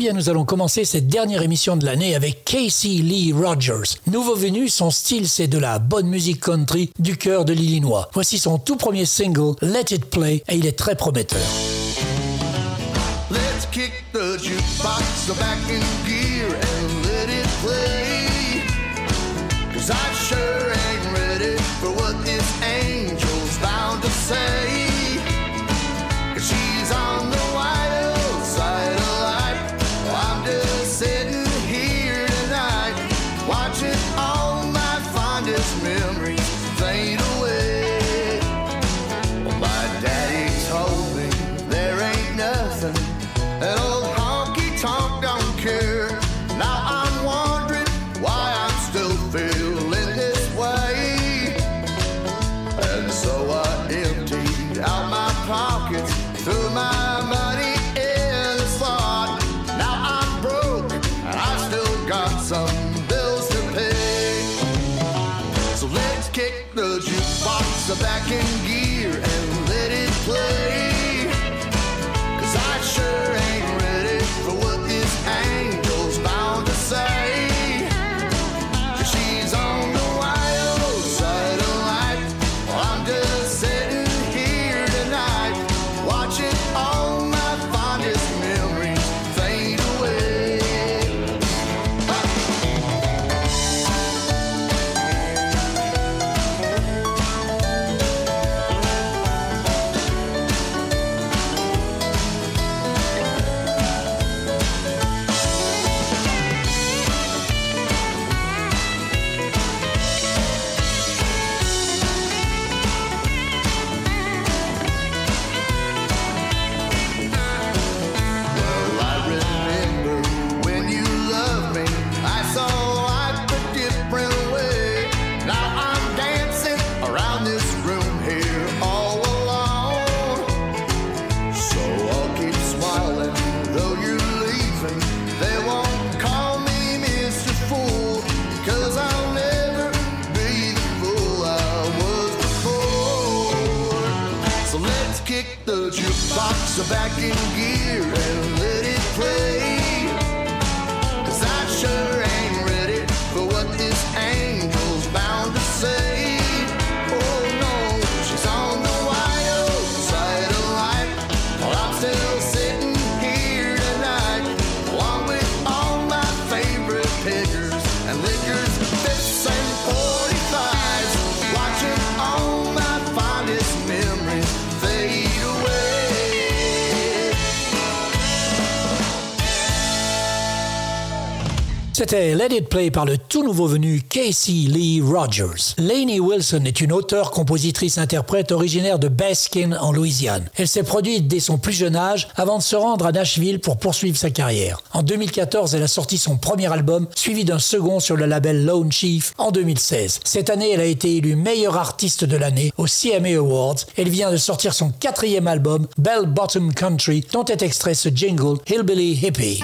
Bien, nous allons commencer cette dernière émission de l'année avec Casey Lee Rogers. Nouveau venu, son style c'est de la bonne musique country du cœur de l'Illinois. Voici son tout premier single, Let It Play, et il est très prometteur. Let's kick the jukebox back in gear and let it play. C'était Let It Play par le tout nouveau venu Casey Lee Rogers. Lainey Wilson est une auteure, compositrice, interprète originaire de Baskin en Louisiane. Elle s'est produite dès son plus jeune âge avant de se rendre à Nashville pour poursuivre sa carrière. En 2014, elle a sorti son premier album, suivi d'un second sur le label Lone Chief en 2016. Cette année, elle a été élue meilleure artiste de l'année au CMA Awards. Elle vient de sortir son quatrième album, Bell Bottom Country, dont est extrait ce jingle Hillbilly Hippie.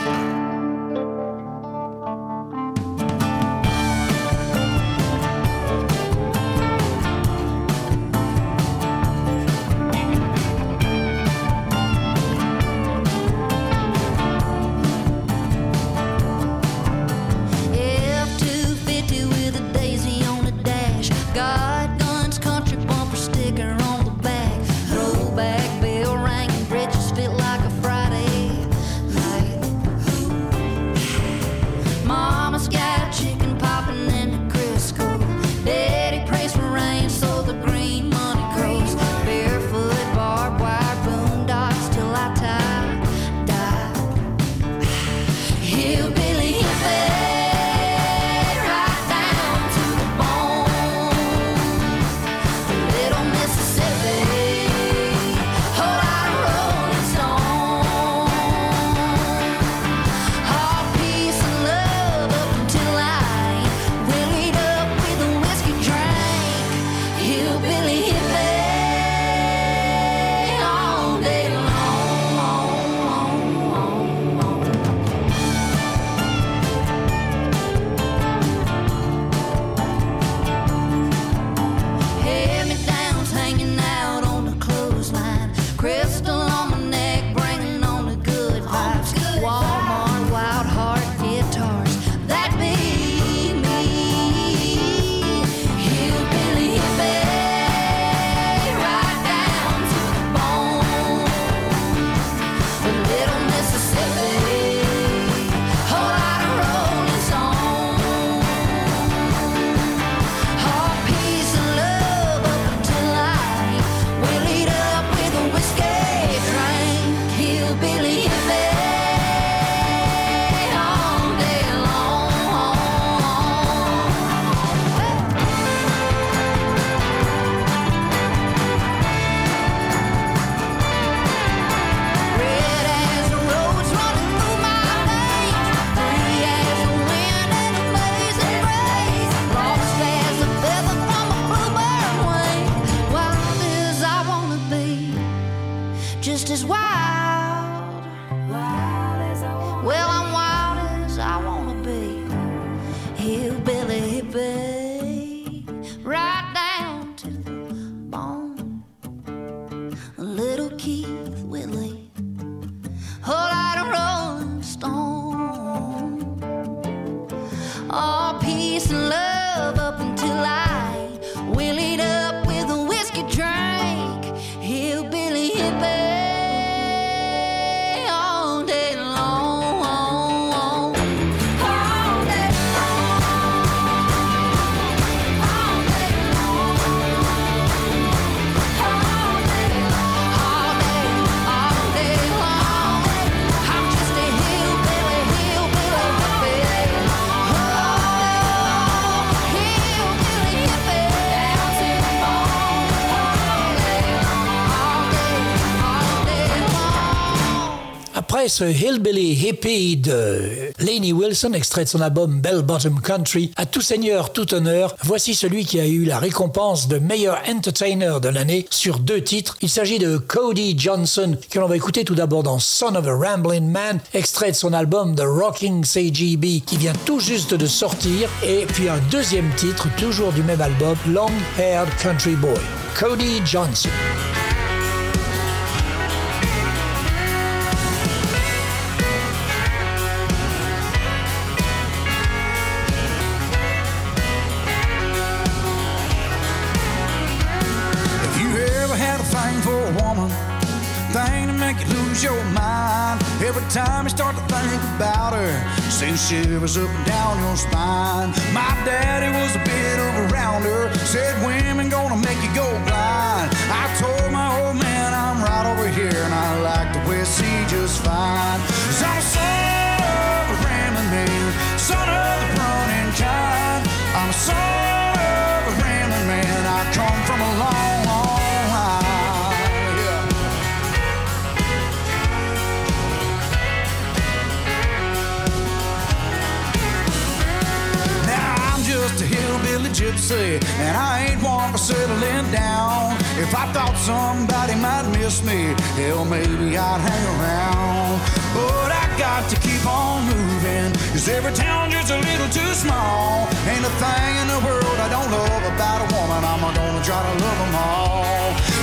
Après ce Hillbilly Hippie de Laney Wilson, extrait de son album Bell Bottom Country, à tout seigneur, tout honneur, voici celui qui a eu la récompense de meilleur entertainer de l'année sur deux titres. Il s'agit de Cody Johnson, que l'on va écouter tout d'abord dans Son of a Ramblin' Man, extrait de son album The Rocking CGB, qui vient tout juste de sortir, et puis un deuxième titre, toujours du même album, Long Haired Country Boy. Cody Johnson. Time you start to think about her. Sends shivers up and down your spine. My daddy was a bit of a rounder, said women gonna make you go blind. I told my old man I'm right over here and I like the way I see just fine. I'm a son of a ramming man, son of the running kind. I'm a son gypsy, and I ain't one for settling down. If I thought somebody might miss me, hell, maybe I'd hang around. But I got to keep on moving, cause every town just a little too small. Ain't a thing in the world I don't love about a woman, I'm gonna try to love them all.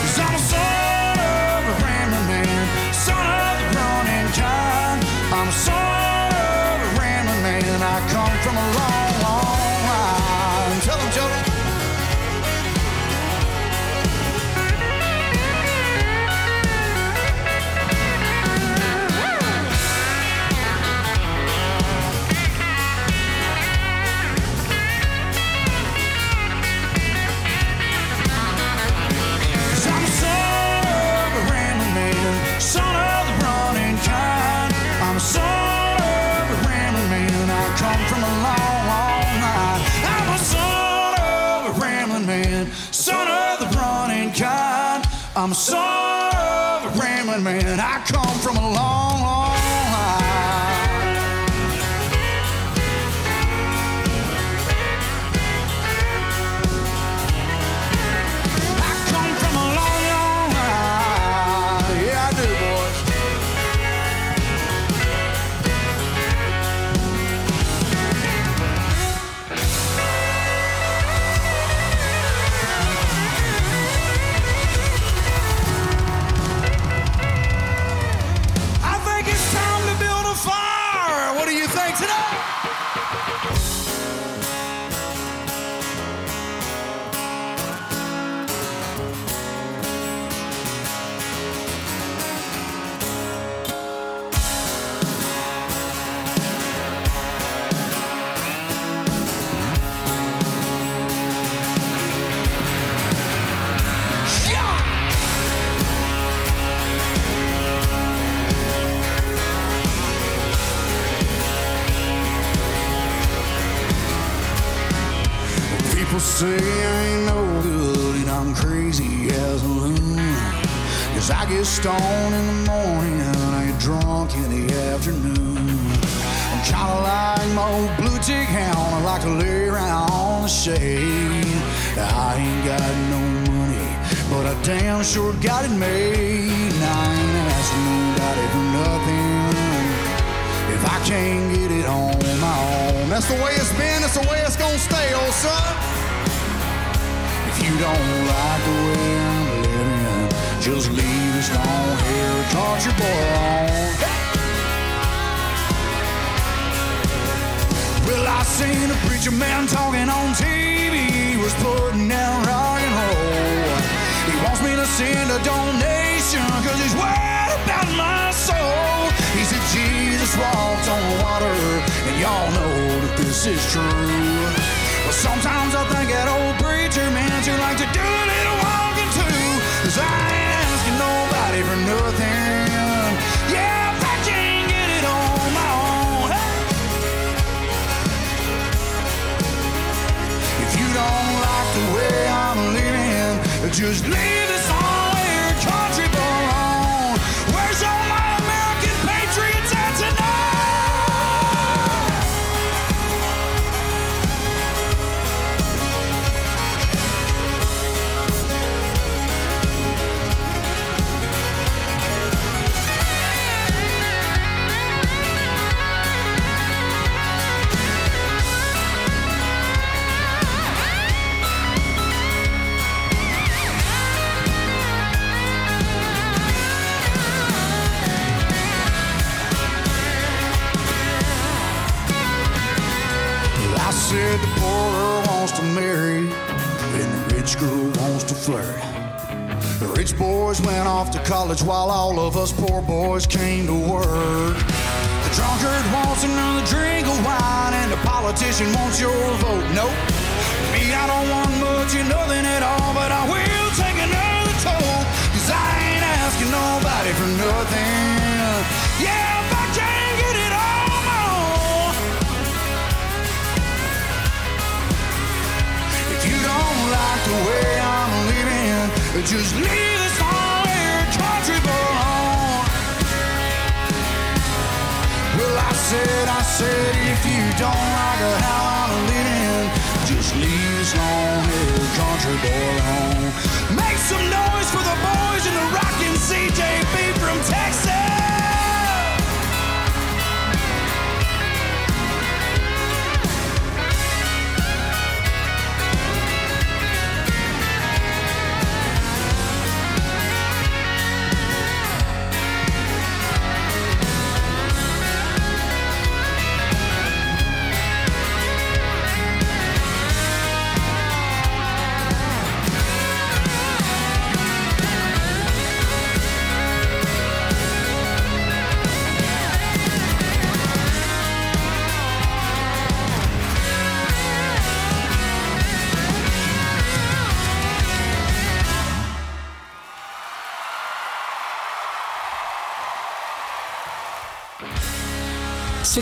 Stoned in the morning and I get drunk in the afternoon. I'm kinda like my old blue tick hound. I like to lay around on the shade. I ain't got no money, but I damn sure got it made. And I ain't asking nobody for nothing if I can't get it on my own. That's the way it's been, that's the way it's gonna stay, old son If you don't like the way just leave this long haired country boy alone. Well, I seen a preacher man talking on TV, he was putting down rock and roll. He wants me to send a donation, cause he's worried about my soul. He said Jesus walked on water, and y'all know that this is true. Well, sometimes I think that old preacher meant you like to do a little just leave said the poor girl wants to marry and the rich girl wants to flirt. The rich boys went off to college while all of us poor boys came to work. The drunkard wants another drink of wine and the politician wants your vote. Nope. Me, I don't want much or nothing at all, but I will take another toll. Cause I ain't asking nobody for nothing. Way I'm living, just leave this here, country alone. Well, I said, I said, if you don't like how I'm living, just leave this long-haired country boy alone. Make some noise for the boys in the rockin' CJB from Texas.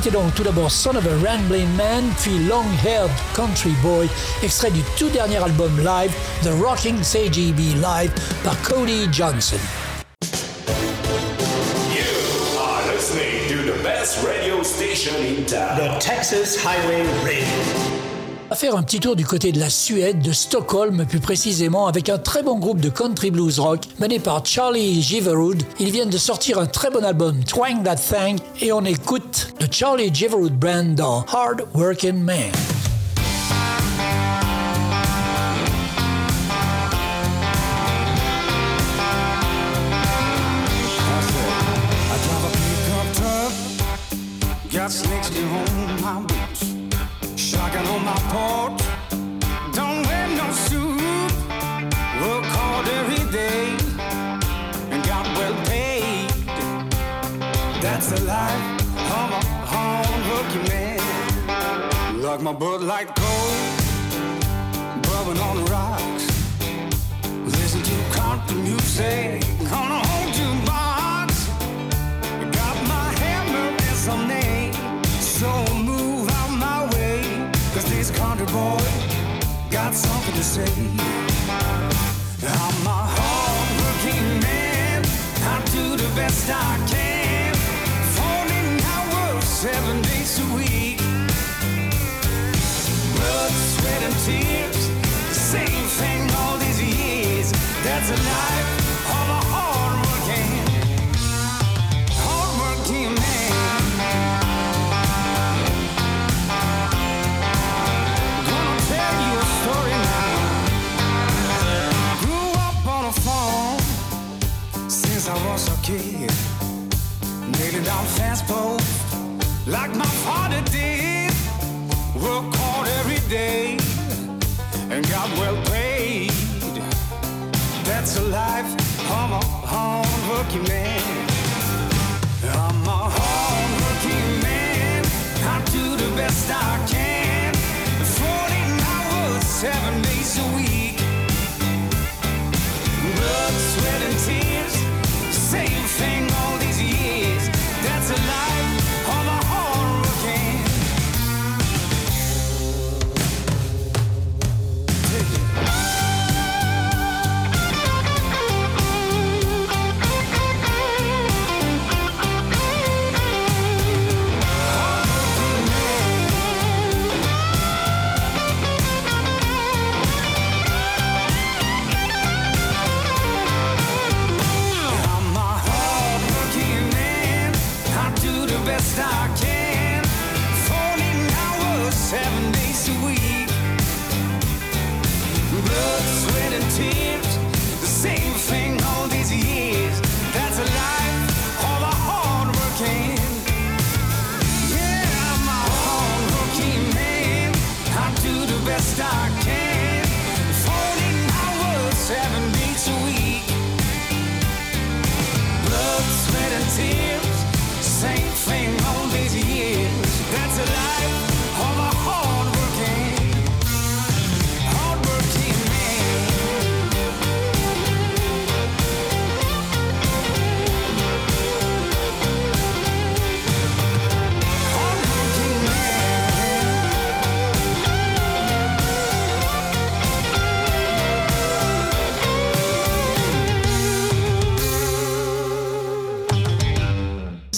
C'était donc tout d'abord Son of a Rambling Man, puis Long Haired Country Boy, extrait du tout dernier album live, The Rocking CGB Live, par Cody Johnson. You are listening to the best radio station in town. The Texas Highway Radio. Va faire un petit tour du côté de la Suède, de Stockholm plus précisément, avec un très bon groupe de country blues rock mené par Charlie Giverwood. Ils viennent de sortir un très bon album, Twang That Thing, et on écoute le Charlie Giverwood Brand dans Hard Working Man. Got shotgun on my porch. Don't wear no suit, work hard every day, and got well paid. That's the life of a working man. Like my Bud Light cold, bourbon on the rocks. Listen to country music on a whole say. I'm a hard working man, I do the best I can. 14 hours, seven days a week. Blood, sweat, and tears, same thing all these years. That's a life like my father did. Work hard every day and got well paid. That's a life of a hard-working man. I'm a hard-working man. I do the best I can. 14 hours, seven days a week. Blood, sweat, and tears. Same thing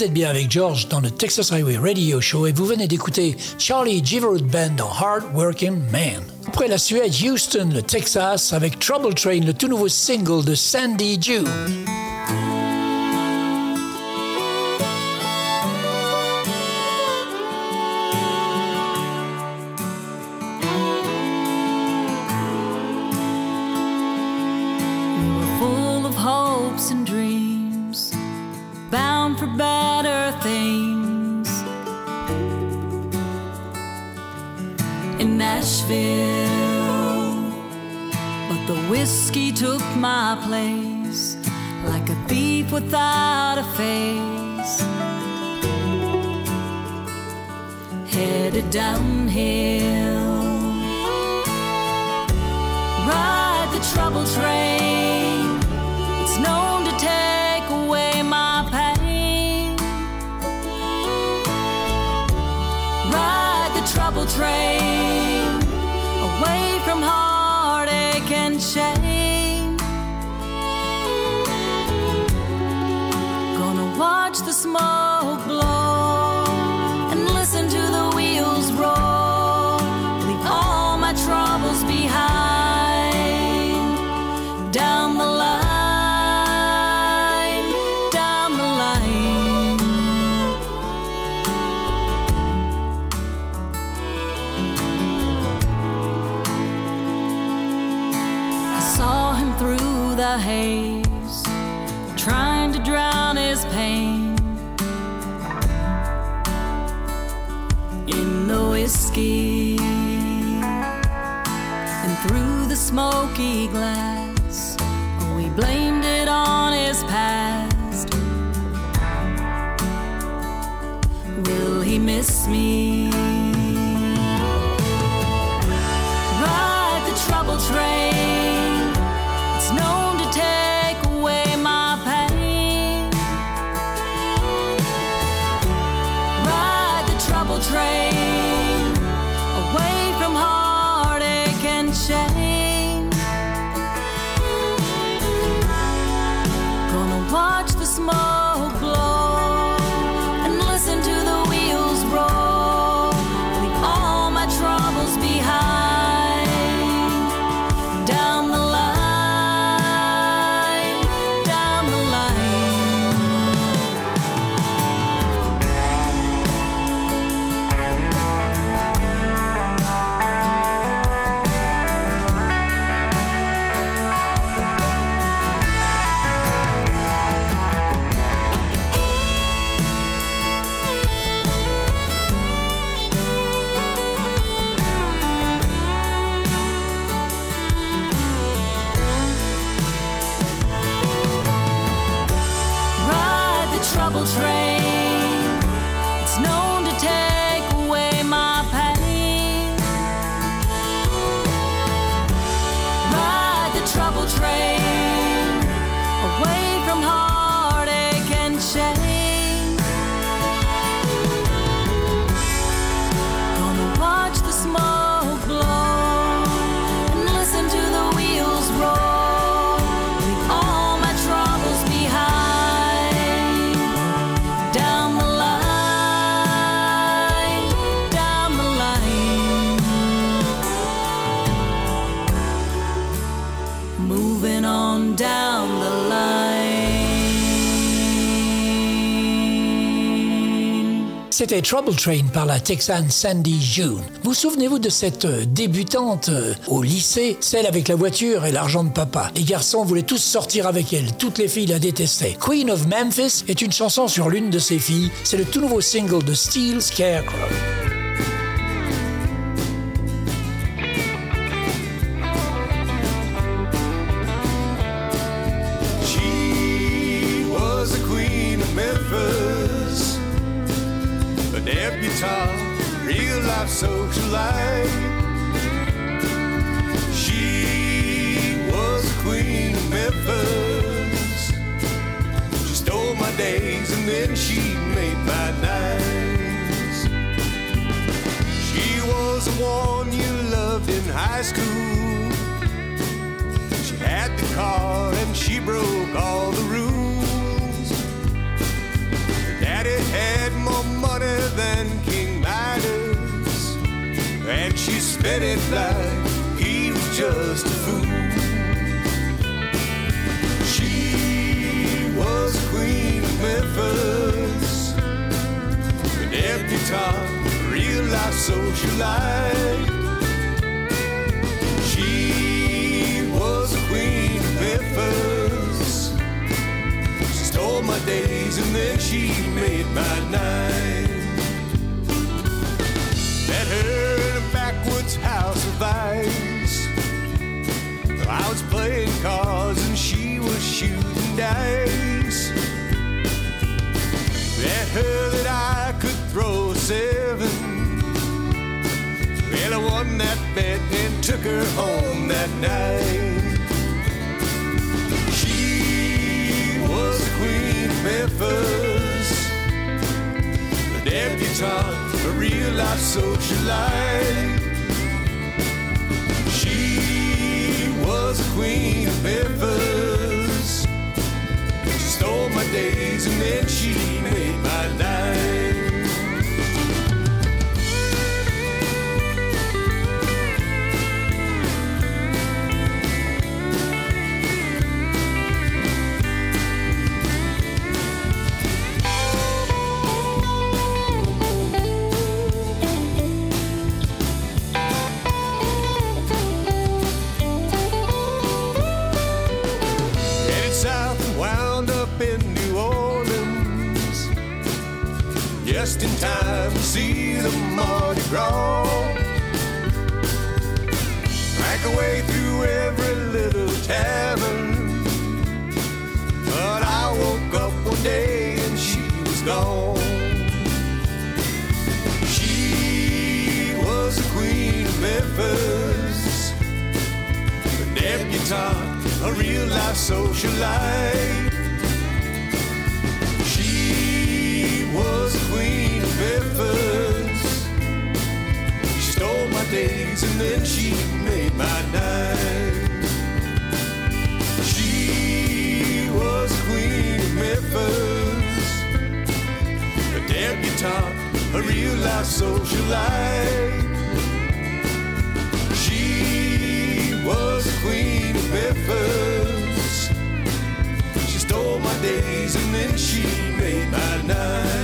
êtes bien avec George dans le Texas Highway Radio Show et vous venez d'écouter Charlie Giverwood Band dans Hard Working Man. Après la Suède, Houston, le Texas, avec Trouble Train, le tout nouveau single de Sandy June. Whiskey and through the smoky glass. We blamed it on his past. Will he miss me? C'était Trouble Train par la Texane Sandy June. Vous souvenez-vous de cette euh, débutante euh, au lycée, celle avec la voiture et l'argent de papa? Les garçons voulaient tous sortir avec elle, toutes les filles la détestaient. Queen of Memphis est une chanson sur l'une de ses filles, c'est le tout nouveau single de Steel Scarecrow. Of. I was playing cards and she was shooting dice. Bet her that I could throw seven. Well, I won that bet and took her home that night. She was the queen of Memphis, a debutante, a real life socialite. Was a queen of Memphis. She stole my days and then she made my night. Just in time to see the Mardi Gras. Drank away through every little tavern. But I woke up one day and she was gone. She was the queen of Memphis a debutante, a real life socialite. Memphis. She stole my days and then she made my night. She was queen of Memphis, a debutante, a real life socialite. She was queen of Memphis. She stole my days and then she made my night.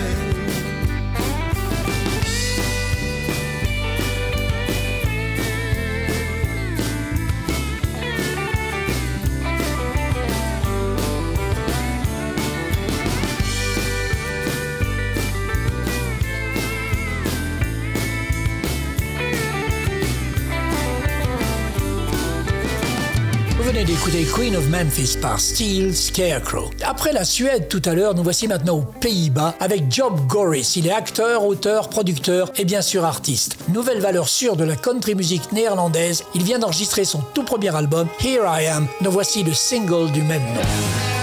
Queen of Memphis par Steel Scarecrow. Après la Suède tout à l'heure, nous voici maintenant aux Pays-Bas avec Job Gorris. Il est acteur, auteur, producteur et bien sûr artiste. Nouvelle valeur sûre de la country music néerlandaise, il vient d'enregistrer son tout premier album, Here I Am. Nous voici le single du même nom.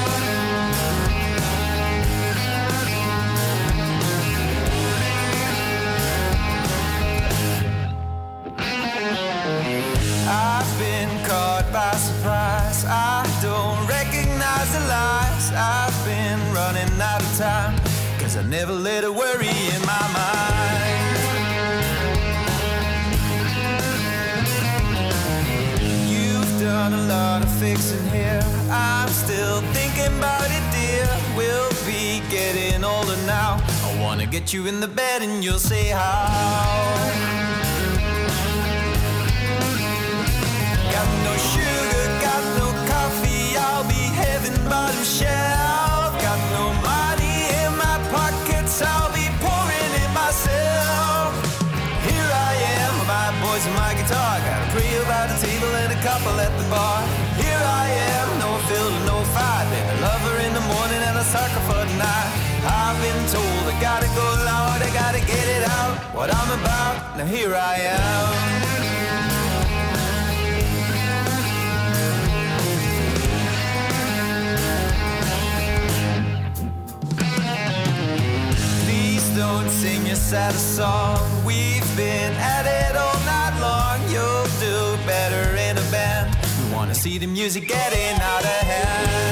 Get you in the bed and you'll say how. Got no sugar, got no coffee. I'll be heaven bottom shelf. Got no money in my pockets. I'll be pouring it myself. Here I am, my boys and my guitar. Got a pray about a table and a couple at the bar. Here I am, no field told I gotta go loud, I gotta get it out. What I'm about, now here I am. Please don't sing your saddest song. We've been at it all night long. You'll do better in a band. We wanna see the music getting out of hand.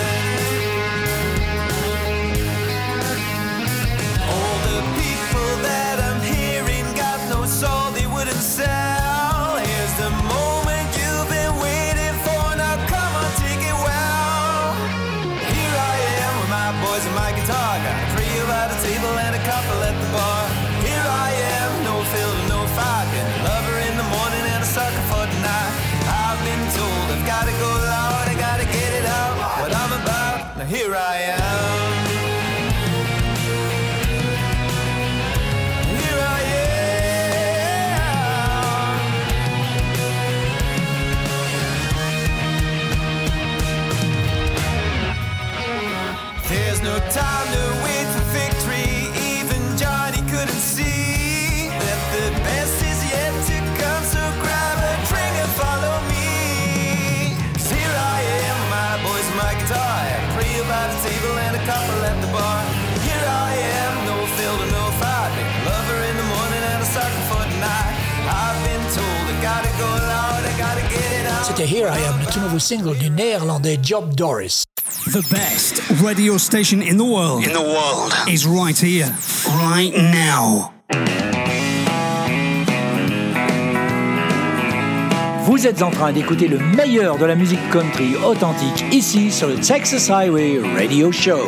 C'était Here I Am, le tout nouveau single du néerlandais Job Doris. The best radio station in the world. In the world. Is right here. Right now. Vous êtes en train d'écouter le meilleur de la musique country authentique ici sur le Texas Highway Radio Show.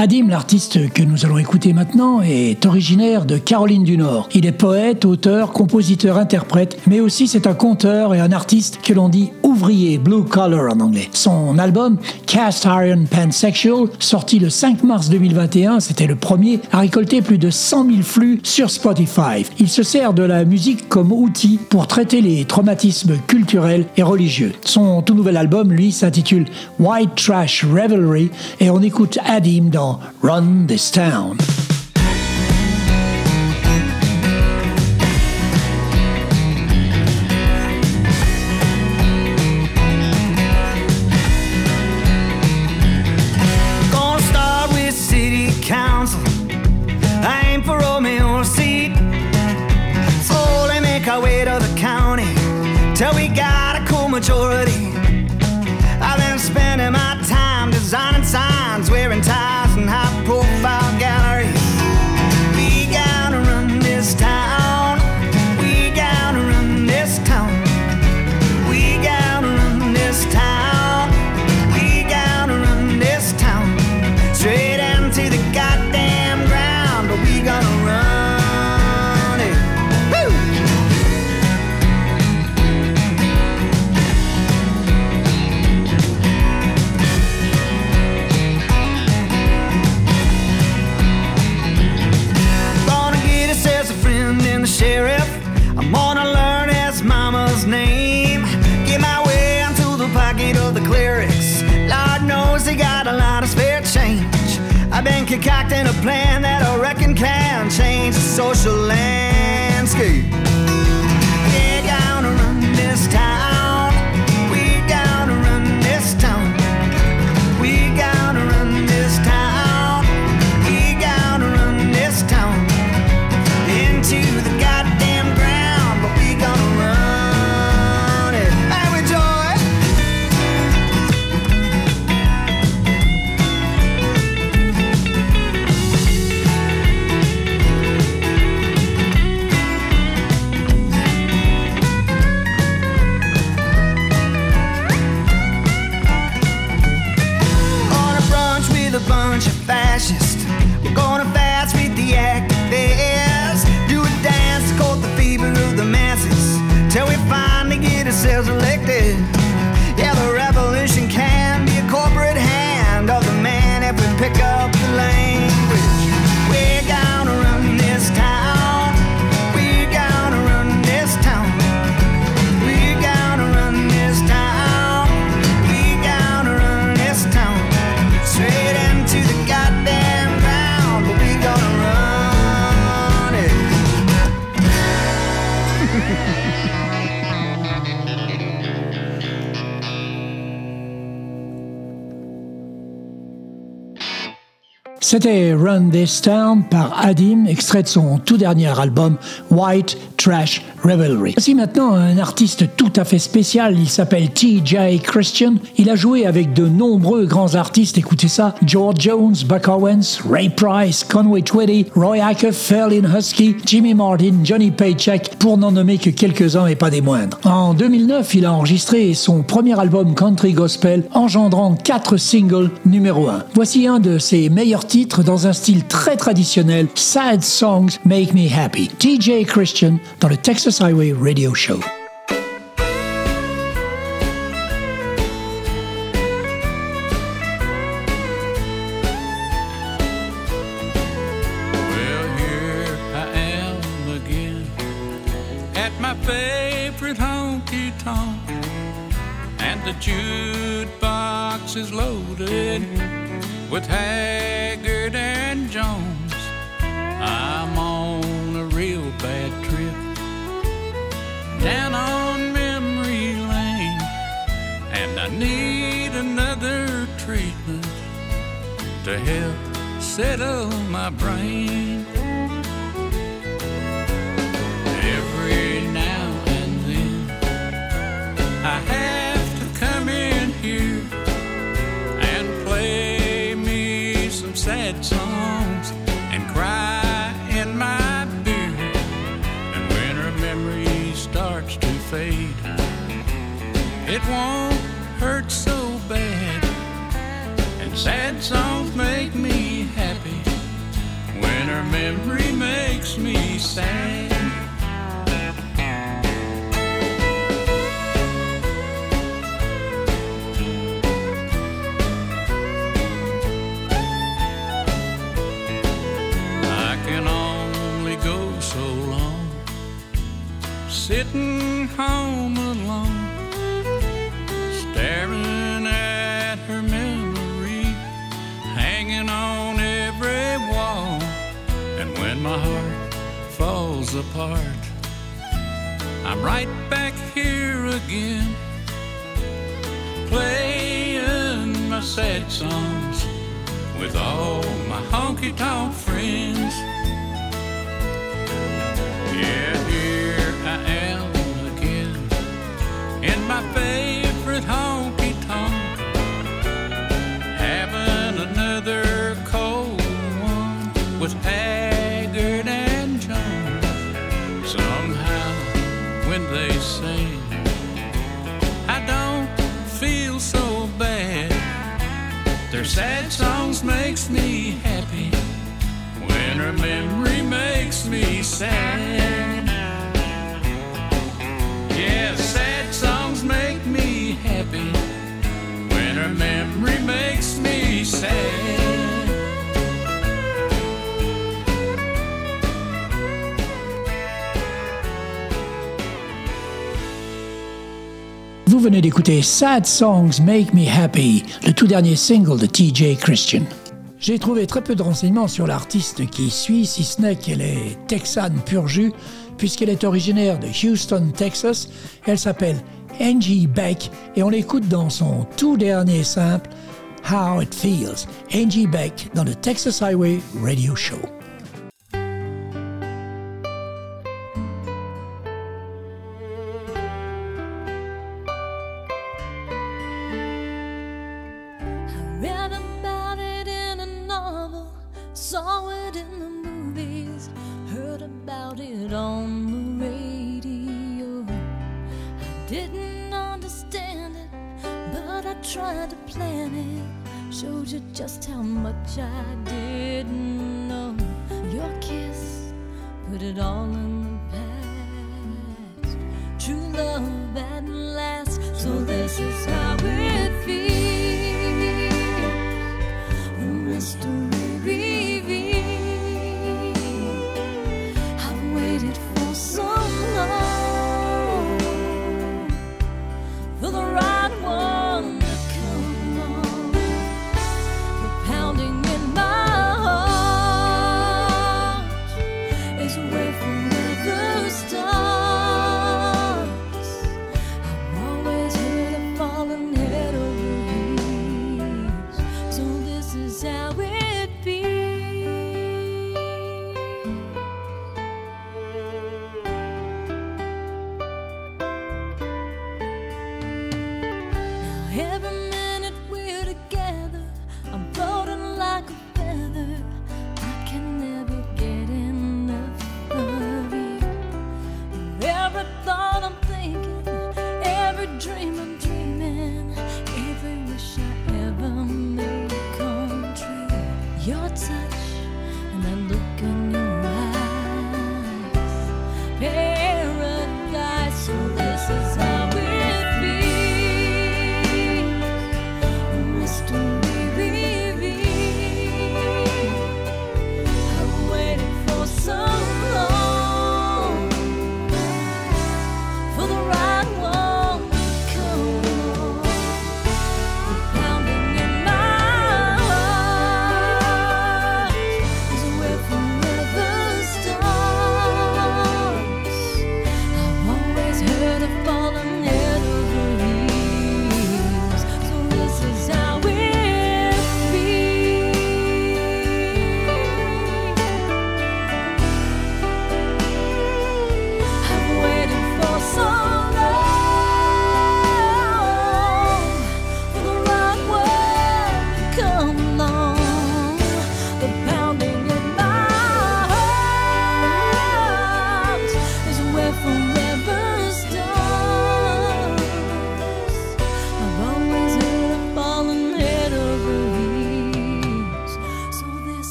Adim, l'artiste que nous allons écouter maintenant, est originaire de Caroline du Nord. Il est poète, auteur, compositeur, interprète, mais aussi c'est un conteur et un artiste que l'on dit ouvrier, blue collar en anglais. Son album Cast Iron Pansexual, sorti le 5 mars 2021, c'était le premier, a récolté plus de 100 000 flux sur Spotify. Il se sert de la musique comme outil pour traiter les traumatismes culturels et religieux. Son tout nouvel album, lui, s'intitule White Trash Revelry et on écoute Adim dans Run This Town. Concocting a plan that I reckon can change the social landscape. C'était Run This Town par Adim, extrait de son tout dernier album White Trash Revelry. Voici maintenant un artiste tout à fait spécial, il s'appelle TJ Christian. Il a joué avec de nombreux grands artistes, écoutez ça, George Jones, Buck Owens, Ray Price, Conway Twitty, Roy Acker, Fairlin Husky, Jimmy Martin, Johnny Paycheck, pour n'en nommer que quelques-uns et pas des moindres. En 2009, il a enregistré son premier album country gospel, engendrant quatre singles numéro 1. Voici un de ses meilleurs titres dans un style très traditionnel, Sad Songs Make Me Happy. TJ Christian dans le Texas Highway Radio Show. Help settle my brain. Memory makes me sad. I can only go so long sitting home apart, I'm right back here again, playing my sad songs with all my honky tonk friends. Yeah, here I am again in my sad songs makes me happy when her memory makes me sad. Vous venez d'écouter Sad Songs Make Me Happy, le tout dernier single de TJ Christian. J'ai trouvé très peu de renseignements sur l'artiste qui suit, si ce n'est qu'elle est texane pur jus, puisqu'elle est originaire de Houston, Texas. Elle s'appelle Angie Beck et on l'écoute dans son tout dernier simple, How It Feels. Angie Beck dans le Texas Highway Radio Show. On the radio. I didn't understand it, but I tried to plan it. Showed you just how much I didn't know. Your kiss put it all in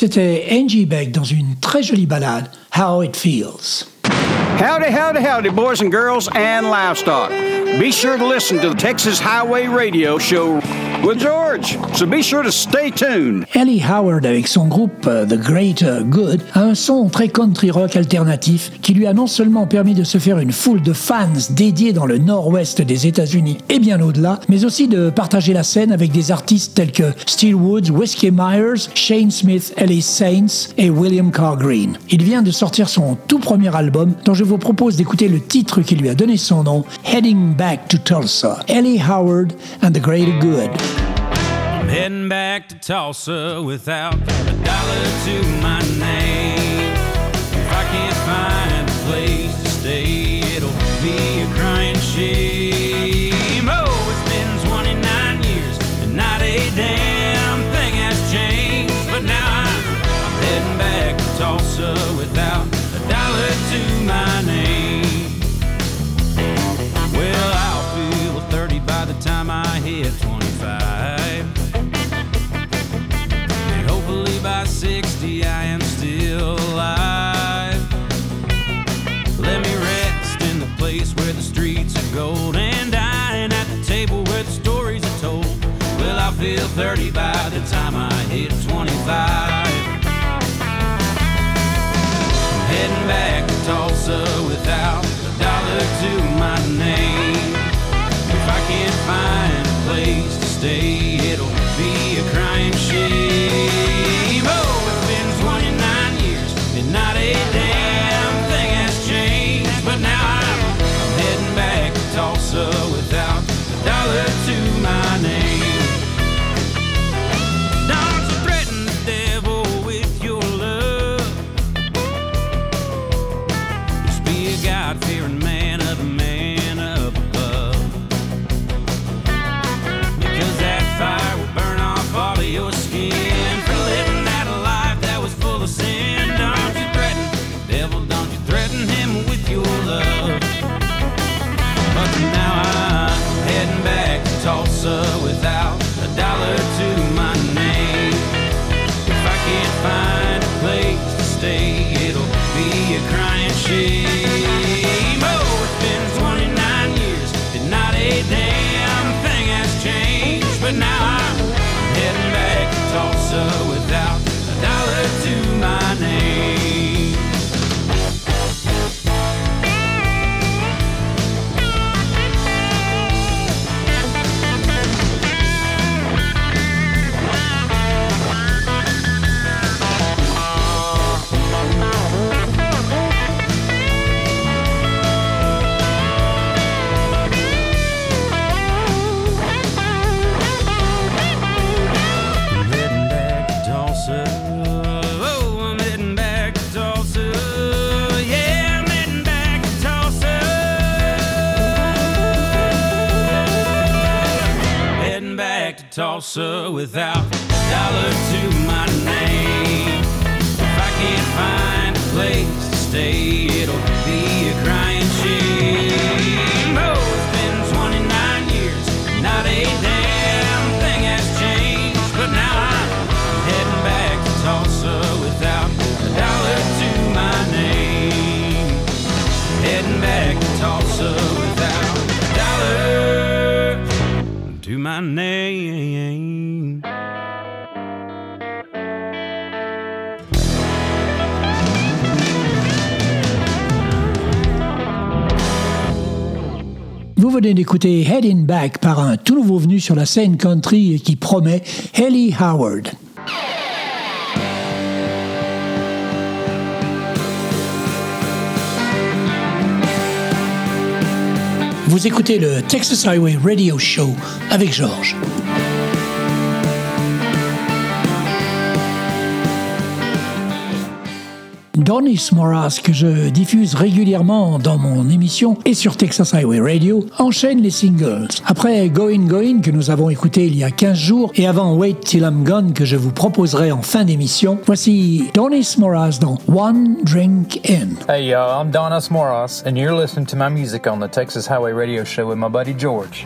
C'était Angie Beck dans une très jolie ballade, How It Feels. Howdy, howdy, howdy, boys and girls and livestock. Be sure to listen to the Texas Highway Radio Show George, so be sure to stay tuned. Ellie Howard, avec son groupe euh, The Greater Good, a un son très country rock alternatif qui lui a non seulement permis de se faire une foule de fans dédiés dans le nord-ouest des États-Unis et bien au-delà, mais aussi de partager la scène avec des artistes tels que Steel Woods, Whiskey Myers, Shane Smith, Ellie Saints et William Carr Green. Il vient de sortir son tout premier album dont je vous propose d'écouter le titre qui lui a donné son nom, Heading Back to Tulsa, Ellie Howard and the Greater Good. I'm heading back to Tulsa without a dollar to my name. Back without a dollar to my name. If I can't find Venez d'écouter Heading Back par un tout nouveau venu sur la scène country qui promet, Ellie Howard. Vous écoutez le Texas Highway Radio Show avec Georges. Donis Moras, que je diffuse régulièrement dans mon émission et sur Texas Highway Radio, enchaîne les singles. Après Going Going, que nous avons écouté il y a 15 jours, et avant Wait Till I'm Gone, que je vous proposerai en fin d'émission, voici Donis Moras dans One Drink In. Hey y'all, I'm Donis Moros, and you're listening to my music on the Texas Highway Radio Show with my buddy George.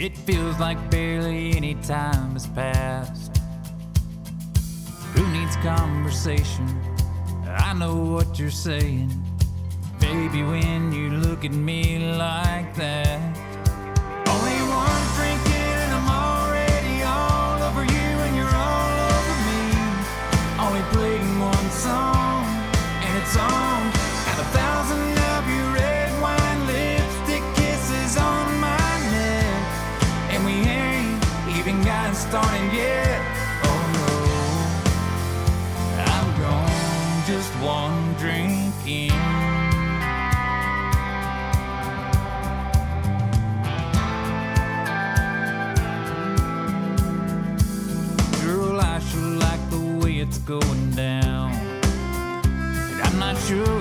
It feels like barely any time has passed. Who needs conversation? I know what you're saying. Baby, when you look at me like that. Only one drink going down. But I'm not sure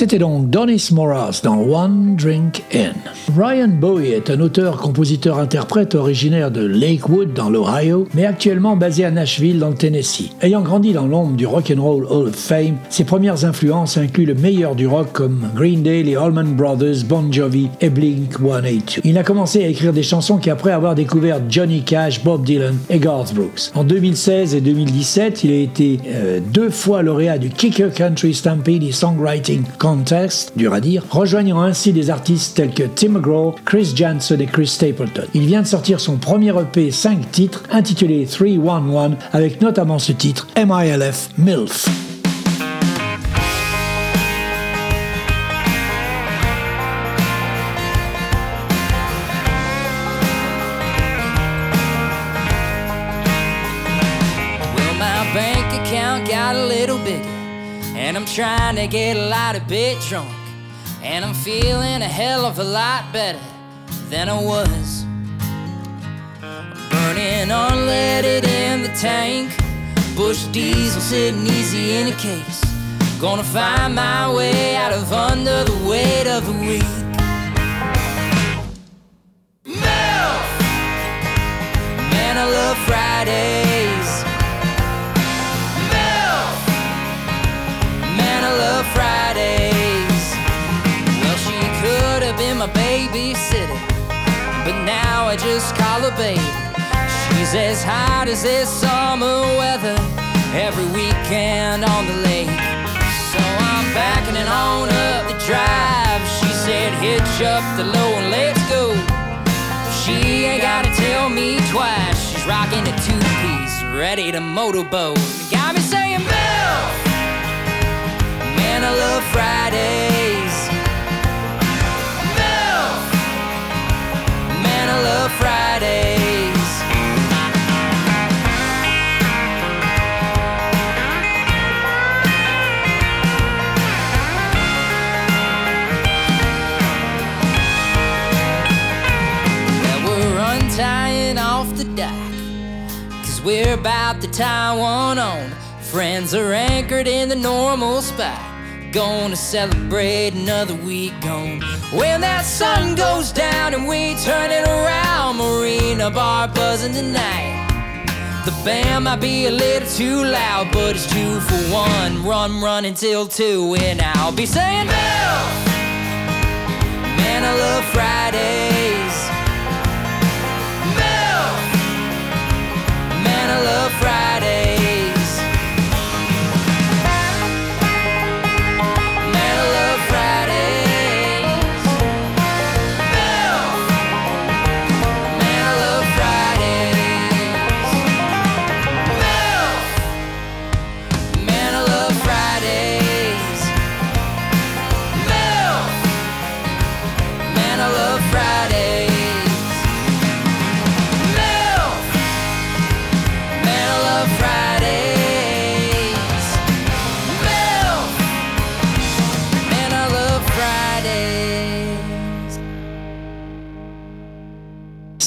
C'était donc Donis Moras dans One Drink In. Ryan Bowie est un auteur, compositeur, interprète originaire de Lakewood dans l'Ohio, mais actuellement basé à Nashville dans le Tennessee. Ayant grandi dans l'ombre du Rock and Roll Hall of Fame, ses premières influences incluent le meilleur du rock comme Green Day, les Allman Brothers, Bon Jovi et Blink 182. Il a commencé à écrire des chansons qu'après avoir découvert Johnny Cash, Bob Dylan et Garth Brooks. En 2016 et 2017, il a été euh, deux fois lauréat du Kicker Country Stampede Songwriting Contest, dur à dire, rejoignant ainsi des artistes tels que Tim Chris Janson et Chris Stapleton. Il vient de sortir son premier EP 5 titres intitulé 311 avec notamment ce titre MILF MILF. Trying to get a lot a bit drunk, and I'm feeling a hell of a lot better than I was. Burning unleaded in the tank, Bush diesel sitting easy in a case. Gonna find my way out of under the weight of the week. Milk! Man, I love Fridays. Call her baby. She's as hot as this summer weather every weekend on the lake. So I'm backing it on up the drive. She said, hitch up the low and let's go. She ain't gotta tell me twice. She's rocking a two piece, ready to motorboat. Got me saying, Bill! Man, I love Fridays. We're about to tie one on. Friends are anchored in the normal spot. Gonna celebrate another week gone. When that sun goes down and we turn it around, Marina Bar buzzing tonight. The band might be a little too loud, but it's two for one. Run, run until two, and I'll be saying, Bill! Man, I love Fridays. Love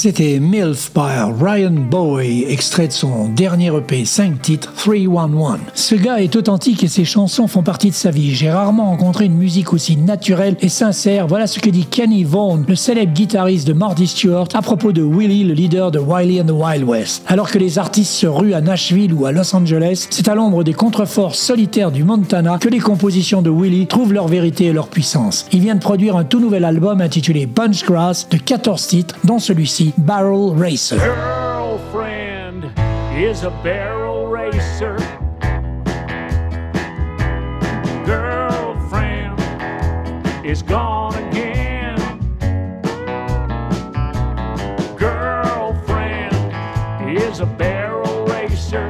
C'était MILF by Ryan Boy, extrait de son dernier EP 5 titres 311. Ce gars est authentique et ses chansons font partie de sa vie. J'ai rarement rencontré une musique aussi naturelle et sincère. Voilà ce que dit Kenny Vaughan, le célèbre guitariste de Marty Stewart, à propos de Willie, le leader de Wiley and the Wild West. Alors que les artistes se ruent à Nashville ou à Los Angeles, c'est à l'ombre des contreforts solitaires du Montana que les compositions de Willie trouvent leur vérité et leur puissance. Il vient de produire un tout nouvel album intitulé Bunchgrass de 14 titres, dont celui-ci, Barrel Racer. girlfriend is a barrel racer. Girlfriend is gone again. Girlfriend is a barrel racer.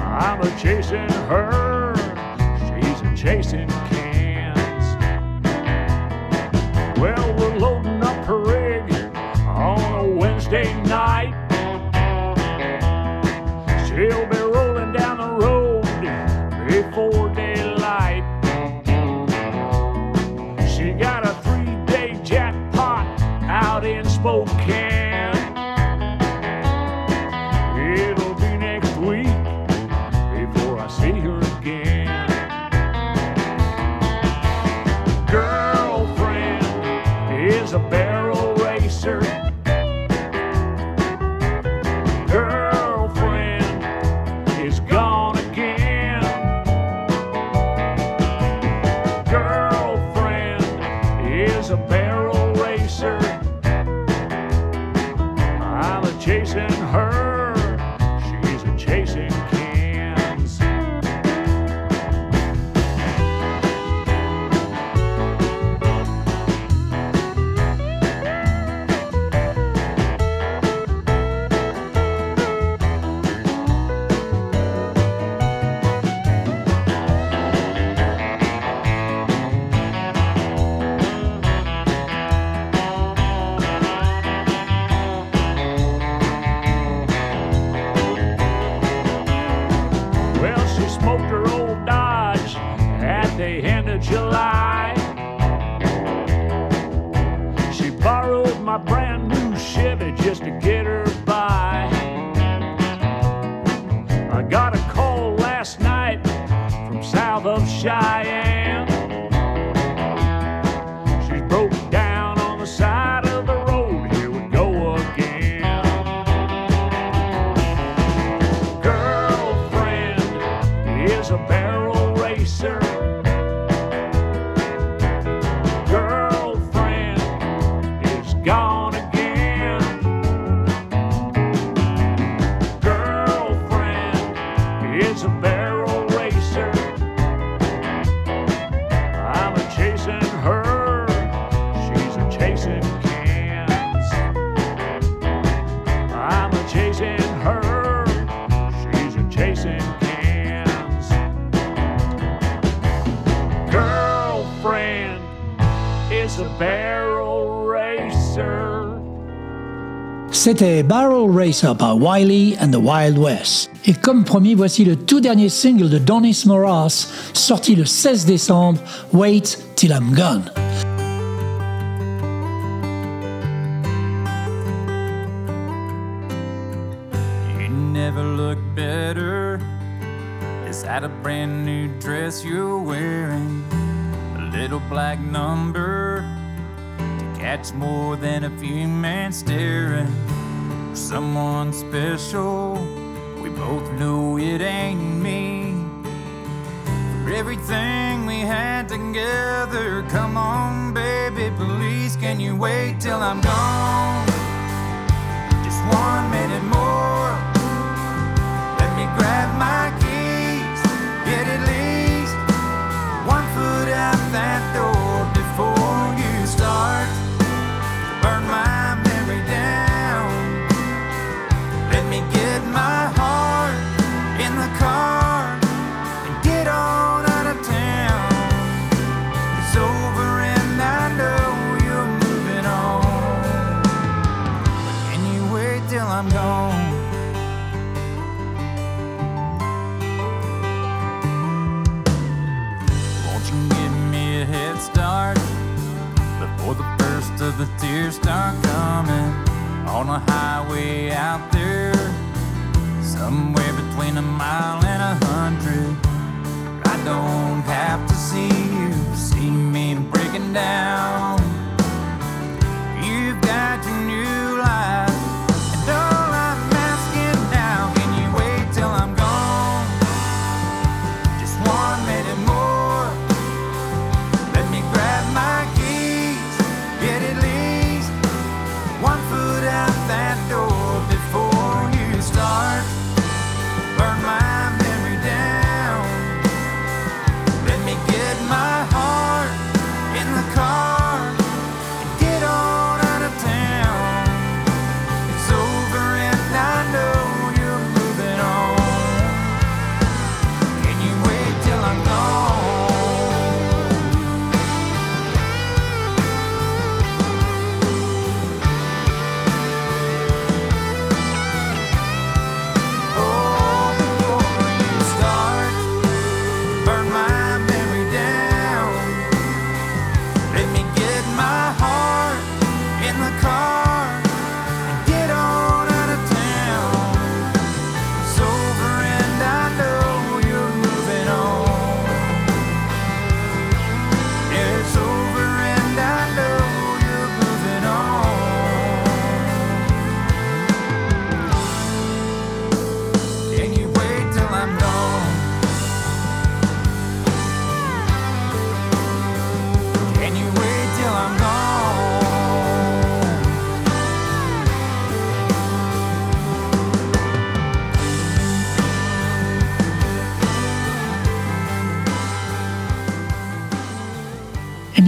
I'm a chasing her. She's a chasing Tuesday night. She'll be C'était Barrel Racer par Wiley and the Wild West. Et comme promis, voici le tout dernier single de Donis Moras, sorti le 16 décembre, Wait Till I'm Gone. Someone special, we both know it ain't me. For everything we had together, come on, baby, please, can you wait till I'm gone? Just one minute more. Let me grab my keys, get at least one foot out that door start coming on a highway out there, somewhere between a mile and a hundred? I don't have to see you see me breaking down.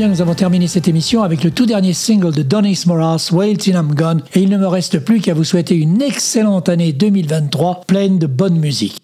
Nous avons terminé cette émission avec le tout dernier single de Donis Moras, Wait Till I'm Gone, et il ne me reste plus qu'à vous souhaiter une excellente année 2023, pleine de bonne musique.